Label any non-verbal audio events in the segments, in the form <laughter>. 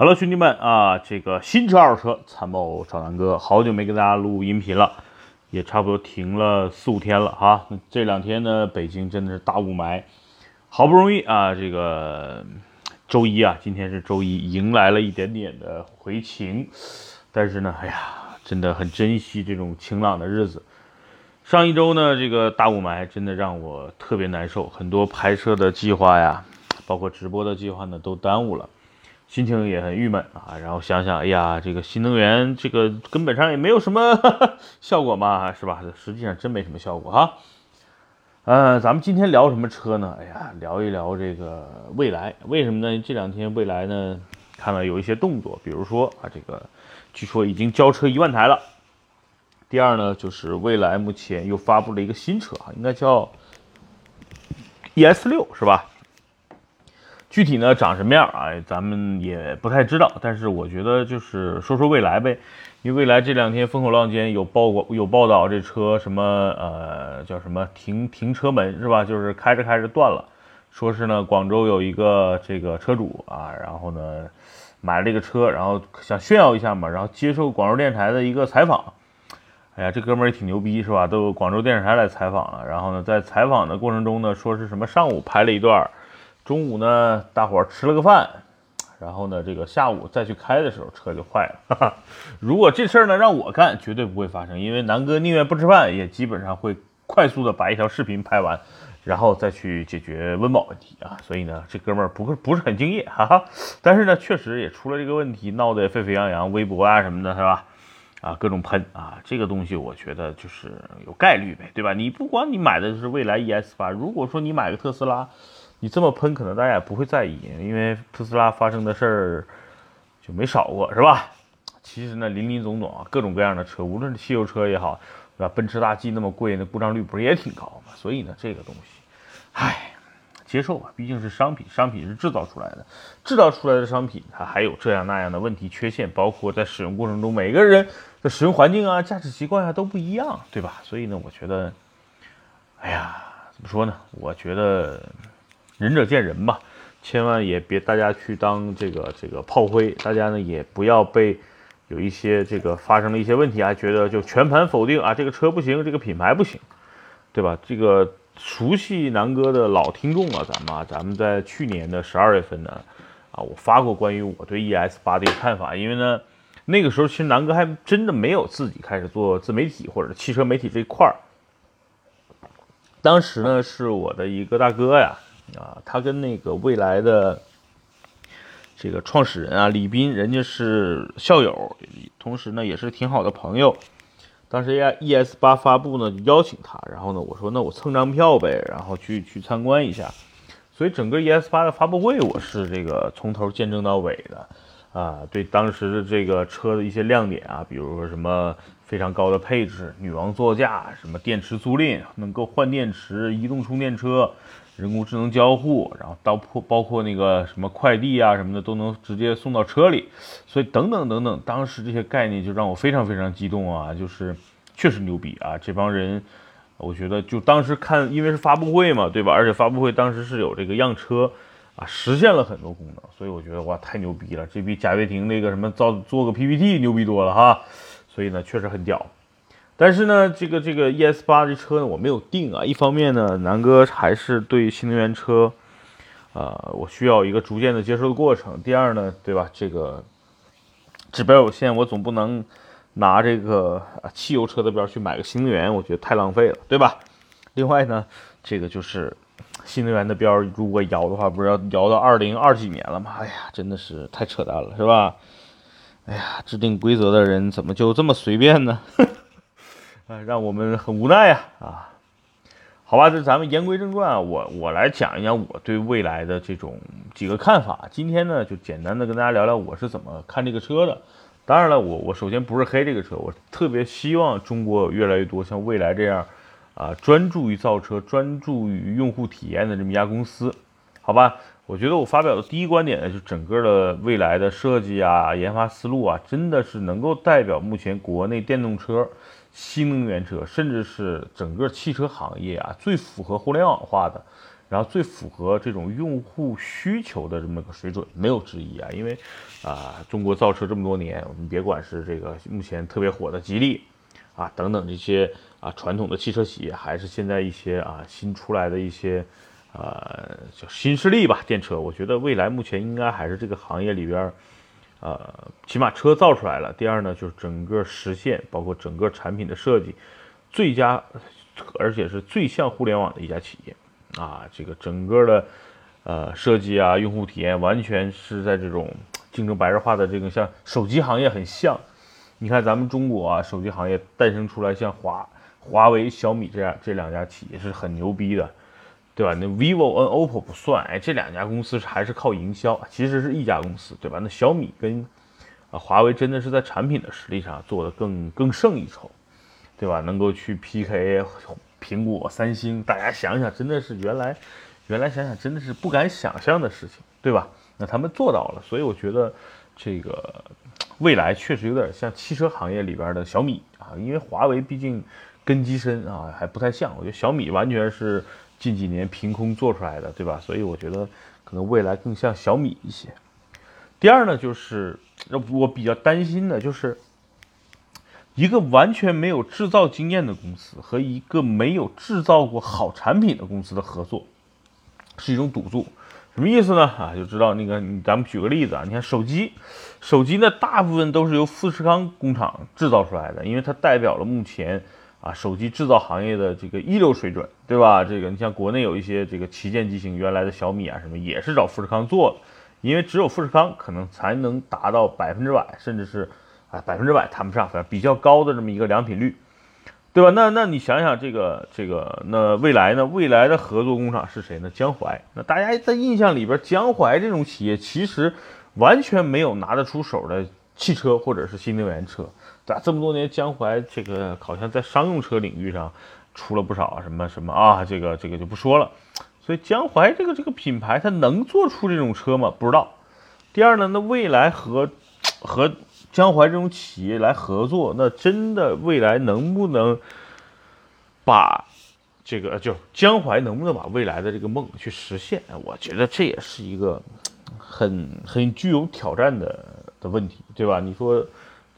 Hello，兄弟们啊，这个新车二手车参谋找南哥，好久没给大家录音频了，也差不多停了四五天了哈。这两天呢，北京真的是大雾霾，好不容易啊，这个周一啊，今天是周一，迎来了一点点的回晴，但是呢，哎呀，真的很珍惜这种晴朗的日子。上一周呢，这个大雾霾真的让我特别难受，很多拍摄的计划呀，包括直播的计划呢，都耽误了。心情也很郁闷啊，然后想想，哎呀，这个新能源这个根本上也没有什么 <laughs> 效果嘛，是吧？实际上真没什么效果哈。呃，咱们今天聊什么车呢？哎呀，聊一聊这个蔚来。为什么呢？这两天蔚来呢，看到有一些动作，比如说啊，这个据说已经交车一万台了。第二呢，就是蔚来目前又发布了一个新车啊，应该叫 ES 六，是吧？具体呢长什么样啊？咱们也不太知道。但是我觉得就是说说未来呗，因为未来这两天风口浪尖有报过有报道，这车什么呃叫什么停停车门是吧？就是开着开着断了，说是呢广州有一个这个车主啊，然后呢买了这个车，然后想炫耀一下嘛，然后接受广州电视台的一个采访。哎呀，这哥们儿也挺牛逼是吧？都有广州电视台来采访了，然后呢在采访的过程中呢，说是什么上午拍了一段。中午呢，大伙儿吃了个饭，然后呢，这个下午再去开的时候，车就坏了。如果这事儿呢让我干，绝对不会发生，因为南哥宁愿不吃饭，也基本上会快速的把一条视频拍完，然后再去解决温饱问题啊。所以呢，这哥们儿不是不是很敬业，哈哈。但是呢，确实也出了这个问题，闹得沸沸扬扬，微博啊什么的，是吧？啊，各种喷啊，这个东西我觉得就是有概率呗，对吧？你不管你买的是蔚来 ES 八，如果说你买个特斯拉。你这么喷，可能大家也不会在意，因为特斯拉发生的事儿就没少过，是吧？其实呢，林林总总啊，各种各样的车，无论是汽油车也好，对吧？奔驰大 G 那么贵，那故障率不是也挺高吗？所以呢，这个东西，唉，接受吧，毕竟是商品，商品是制造出来的，制造出来的商品，它还有这样那样的问题缺陷，包括在使用过程中，每个人的使用环境啊、驾驶习惯啊都不一样，对吧？所以呢，我觉得，哎呀，怎么说呢？我觉得。仁者见仁吧，千万也别大家去当这个这个炮灰，大家呢也不要被有一些这个发生了一些问题啊，觉得就全盘否定啊，这个车不行，这个品牌不行，对吧？这个熟悉南哥的老听众啊，咱们啊，咱们在去年的十二月份呢，啊，我发过关于我对 ES 八的一个看法，因为呢，那个时候其实南哥还真的没有自己开始做自媒体或者汽车媒体这一块儿，当时呢是我的一个大哥呀。啊，他跟那个未来的这个创始人啊，李斌，人家是校友，同时呢也是挺好的朋友。当时呀，ES 八发布呢，就邀请他，然后呢，我说那我蹭张票呗，然后去去参观一下。所以整个 ES 八的发布会，我是这个从头见证到尾的。啊，对当时的这个车的一些亮点啊，比如说什么非常高的配置，女王座驾，什么电池租赁，能够换电池，移动充电车。人工智能交互，然后到破包括那个什么快递啊什么的都能直接送到车里，所以等等等等，当时这些概念就让我非常非常激动啊！就是确实牛逼啊！这帮人，我觉得就当时看，因为是发布会嘛，对吧？而且发布会当时是有这个样车啊，实现了很多功能，所以我觉得哇，太牛逼了！这比贾跃亭那个什么造做个 PPT 牛逼多了哈！所以呢，确实很屌。但是呢，这个这个 ES 八这车呢，我没有定啊。一方面呢，南哥还是对新能源车，呃，我需要一个逐渐的接受的过程。第二呢，对吧？这个指标有限，我总不能拿这个汽油车的标去买个新能源，我觉得太浪费了，对吧？另外呢，这个就是新能源的标，如果摇的话，不是要摇到二零二几年了吗？哎呀，真的是太扯淡了，是吧？哎呀，制定规则的人怎么就这么随便呢？<laughs> 啊，让我们很无奈呀！啊，好吧，这咱们言归正传啊，我我来讲一讲我对未来的这种几个看法。今天呢，就简单的跟大家聊聊我是怎么看这个车的。当然了，我我首先不是黑这个车，我特别希望中国有越来越多像未来这样啊，专注于造车、专注于用户体验的这么一家公司。好吧，我觉得我发表的第一观点呢，就整个的未来的设计啊、研发思路啊，真的是能够代表目前国内电动车。新能源车，甚至是整个汽车行业啊，最符合互联网化的然后最符合这种用户需求的这么个水准，没有之一啊。因为啊，中国造车这么多年，我们别管是这个目前特别火的吉利啊等等这些啊传统的汽车企业，还是现在一些啊新出来的一些呃叫新势力吧，电车，我觉得未来目前应该还是这个行业里边，呃，起码车造出来了。第二呢，就是整个实现，包括整个产品的设计，最佳，而且是最像互联网的一家企业。啊，这个整个的，呃，设计啊，用户体验完全是在这种竞争白热化的这个像手机行业很像。你看咱们中国啊，手机行业诞生出来像华华为、小米这样这两家企业是很牛逼的，对吧？那 vivo 跟 OPPO 不算，哎，这两家公司还是靠营销，其实是一家公司，对吧？那小米跟啊华为真的是在产品的实力上做的更更胜一筹，对吧？能够去 PK。苹果、三星，大家想想，真的是原来，原来想想真的是不敢想象的事情，对吧？那他们做到了，所以我觉得这个未来确实有点像汽车行业里边的小米啊，因为华为毕竟根基深啊，还不太像。我觉得小米完全是近几年凭空做出来的，对吧？所以我觉得可能未来更像小米一些。第二呢，就是我比较担心的就是。一个完全没有制造经验的公司和一个没有制造过好产品的公司的合作，是一种赌注。什么意思呢？啊，就知道那个，咱们举个例子啊，你看手机，手机呢大部分都是由富士康工厂制造出来的，因为它代表了目前啊手机制造行业的这个一流水准，对吧？这个你像国内有一些这个旗舰机型，原来的小米啊什么也是找富士康做的，因为只有富士康可能才能达到百分之百，甚至是。啊，百分之百谈不上，反正比较高的这么一个良品率，对吧？那那你想想这个这个，那未来呢？未来的合作工厂是谁呢？江淮。那大家在印象里边，江淮这种企业其实完全没有拿得出手的汽车或者是新能源车，咋？这么多年，江淮这个好像在商用车领域上出了不少什么什么啊，这个这个就不说了。所以江淮这个这个品牌，它能做出这种车吗？不知道。第二呢，那未来和和江淮这种企业来合作，那真的未来能不能把这个就江淮能不能把未来的这个梦去实现？我觉得这也是一个很很具有挑战的的问题，对吧？你说。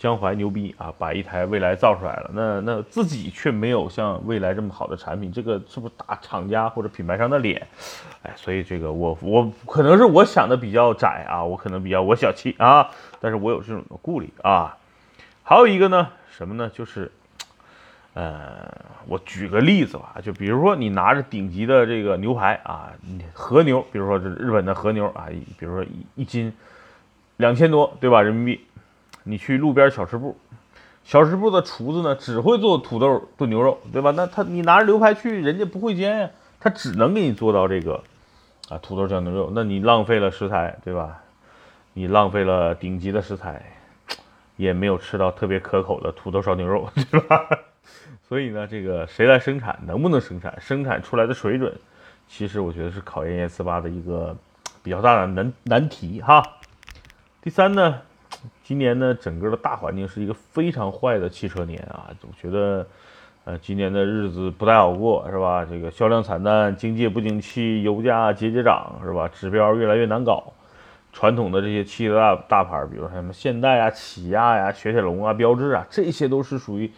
江淮牛逼啊，把一台蔚来造出来了，那那自己却没有像蔚来这么好的产品，这个是不是打厂家或者品牌商的脸？哎，所以这个我我可能是我想的比较窄啊，我可能比较我小气啊，但是我有这种的顾虑啊。还有一个呢，什么呢？就是，呃，我举个例子吧，就比如说你拿着顶级的这个牛排啊，和牛，比如说这日本的和牛啊，比如说一一斤两千多，对吧？人民币。你去路边小吃部，小吃部的厨子呢，只会做土豆炖牛肉，对吧？那他你拿着牛排去，人家不会煎呀，他只能给你做到这个啊土豆酱牛肉，那你浪费了食材，对吧？你浪费了顶级的食材，也没有吃到特别可口的土豆烧牛肉，<laughs> 对吧？所以呢，这个谁来生产，能不能生产，生产出来的水准，其实我觉得是考验 S 八的一个比较大的难难题哈。第三呢？今年呢，整个的大环境是一个非常坏的汽车年啊！我觉得，呃，今年的日子不太好过，是吧？这个销量惨淡，经济不景气，油价节节涨，是吧？指标越来越难搞。传统的这些汽车大大牌，比如说什么现代啊、起亚呀、雪铁龙啊、标致啊，这些都是属于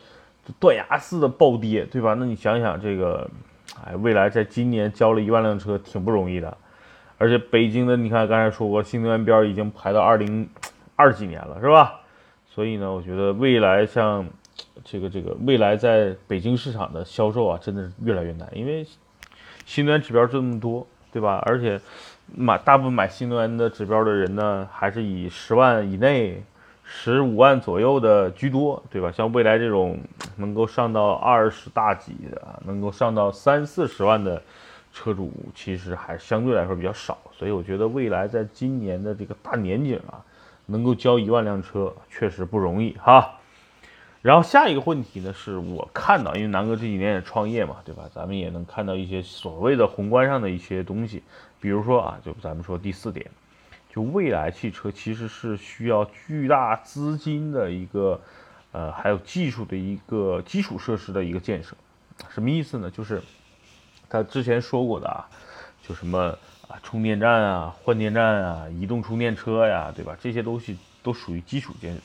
断崖式的暴跌，对吧？那你想想这个，哎，未来在今年交了一万辆车，挺不容易的。而且北京的，你看刚才说过，新能源标已经排到二零。二几年了是吧？所以呢，我觉得未来像这个这个未来在北京市场的销售啊，真的是越来越难，因为新能源指标这么多，对吧？而且买大部分买新能源的指标的人呢，还是以十万以内、十五万左右的居多，对吧？像未来这种能够上到二十大几的，能够上到三四十万的车主，其实还相对来说比较少。所以我觉得未来在今年的这个大年景啊。能够交一万辆车确实不容易哈，然后下一个问题呢，是我看到，因为南哥这几年也创业嘛，对吧？咱们也能看到一些所谓的宏观上的一些东西，比如说啊，就咱们说第四点，就未来汽车其实是需要巨大资金的一个，呃，还有技术的一个基础设施的一个建设，什么意思呢？就是他之前说过的啊。就什么充电站啊、换电站啊、移动充电车呀，对吧？这些东西都属于基础建。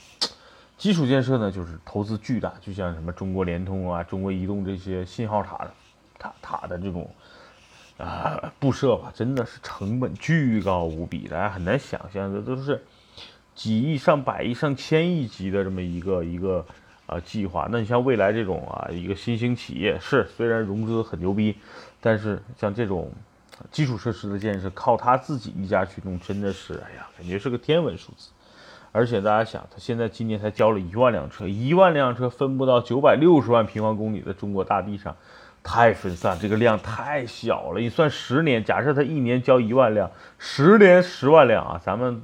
基础建设呢，就是投资巨大，就像什么中国联通啊、中国移动这些信号塔的塔塔的这种啊布设吧，真的是成本巨高无比，大家很难想象，这都是几亿、上百亿、上千亿级的这么一个一个啊计划。那你像未来这种啊一个新兴企业，是虽然融资很牛逼，但是像这种基础设施的建设，靠他自己一家去弄，真的是哎呀，感觉是个天文数字。而且大家想，他现在今年才交了一万辆车，一万辆车分布到九百六十万平方公里的中国大地上，太分散，这个量太小了。你算十年，假设他一年交一万辆，十年十万辆啊，咱们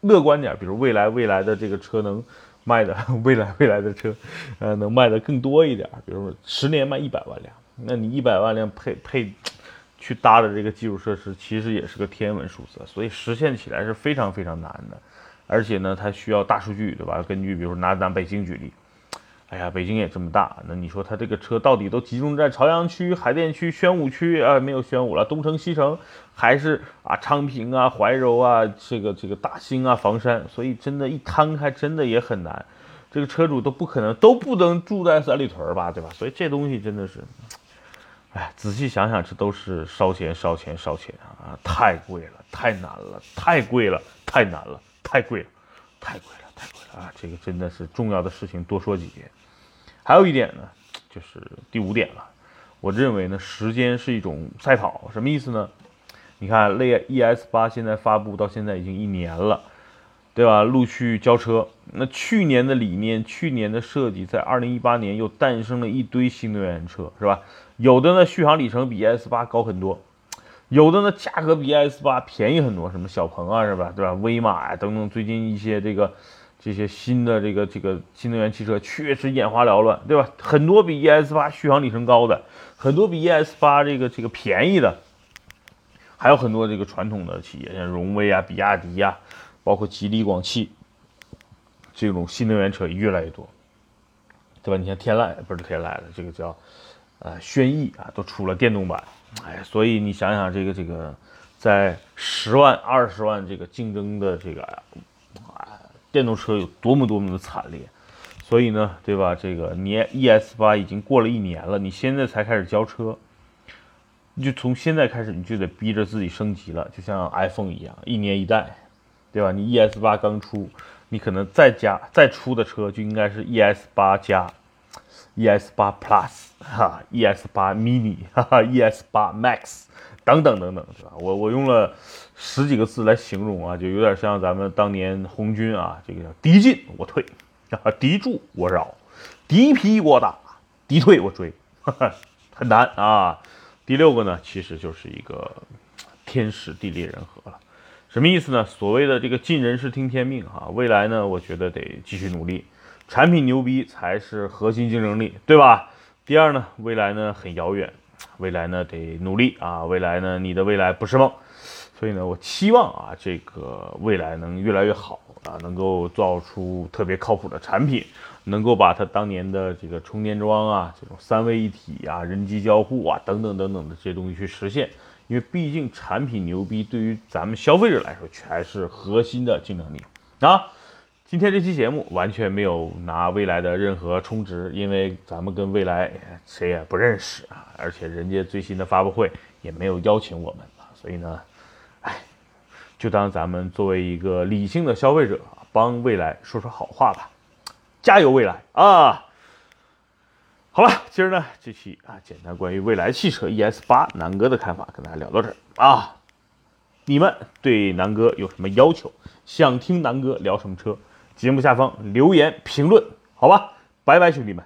乐观点，比如未来未来的这个车能卖的，<laughs> 未来未来的车，呃，能卖的更多一点，比如说十年卖一百万辆，那你一百万辆配配去搭的这个基础设施，其实也是个天文数字，所以实现起来是非常非常难的。而且呢，它需要大数据，对吧？根据比如拿咱北京举例，哎呀，北京也这么大，那你说它这个车到底都集中在朝阳区、海淀区、宣武区啊？没有宣武了，东城、西城，还是啊昌平啊、怀柔啊、这个这个大兴啊、房山？所以真的，一摊开，真的也很难。这个车主都不可能都不能住在三里屯吧，对吧？所以这东西真的是，哎，仔细想想，这都是烧钱、烧钱、烧钱啊！太贵了，太难了，太贵了，太难了。太贵了，太贵了，太贵了啊！这个真的是重要的事情，多说几遍。还有一点呢，就是第五点了。我认为呢，时间是一种赛跑，什么意思呢？你看，类 ES 八现在发布到现在已经一年了，对吧？陆续交车。那去年的理念，去年的设计，在二零一八年又诞生了一堆新能源车，是吧？有的呢，续航里程比 ES 八高很多。有的呢，价格比 S 八便宜很多，什么小鹏啊，是吧？对吧？威马呀等等，最近一些这个这些新的这个这个新能源汽车确实眼花缭乱，对吧？很多比 ES 八续航里程高的，很多比 ES 八这个这个便宜的，还有很多这个传统的企业，像荣威啊、比亚迪呀，包括吉利、广汽，这种新能源车越来越多，对吧？你像天籁不是天籁的，这个叫呃轩逸啊，都出了电动版。哎，所以你想想这个这个，在十万二十万这个竞争的这个啊电动车有多么多么的惨烈，所以呢，对吧？这个你 ES 八已经过了一年了，你现在才开始交车，你就从现在开始你就得逼着自己升级了，就像 iPhone 一样，一年一代，对吧？你 ES 八刚出，你可能再加再出的车就应该是 ES 八加。ES 八 Plus 哈，ES 八 Mini 哈哈，ES 八 Max 等等等等，是吧？我我用了十几个字来形容啊，就有点像咱们当年红军啊，这个叫敌进我退，啊敌驻我扰，敌疲我打，敌退我追，哈哈，很难啊。第六个呢，其实就是一个天时地利人和了，什么意思呢？所谓的这个尽人事听天命啊，未来呢，我觉得得继续努力。产品牛逼才是核心竞争力，对吧？第二呢，未来呢很遥远，未来呢得努力啊，未来呢你的未来不是梦，所以呢我期望啊这个未来能越来越好啊，能够造出特别靠谱的产品，能够把它当年的这个充电桩啊，这种三位一体啊，人机交互啊等等等等的这些东西去实现，因为毕竟产品牛逼对于咱们消费者来说才是核心的竞争力啊。今天这期节目完全没有拿未来的任何充值，因为咱们跟未来谁也不认识啊，而且人家最新的发布会也没有邀请我们，所以呢，哎，就当咱们作为一个理性的消费者，帮未来说说好话吧，加油未来啊！好了，今儿呢这期啊，简单关于未来汽车 ES 八南哥的看法跟大家聊到这儿啊，你们对南哥有什么要求？想听南哥聊什么车？节目下方留言评论，好吧，拜拜，兄弟们。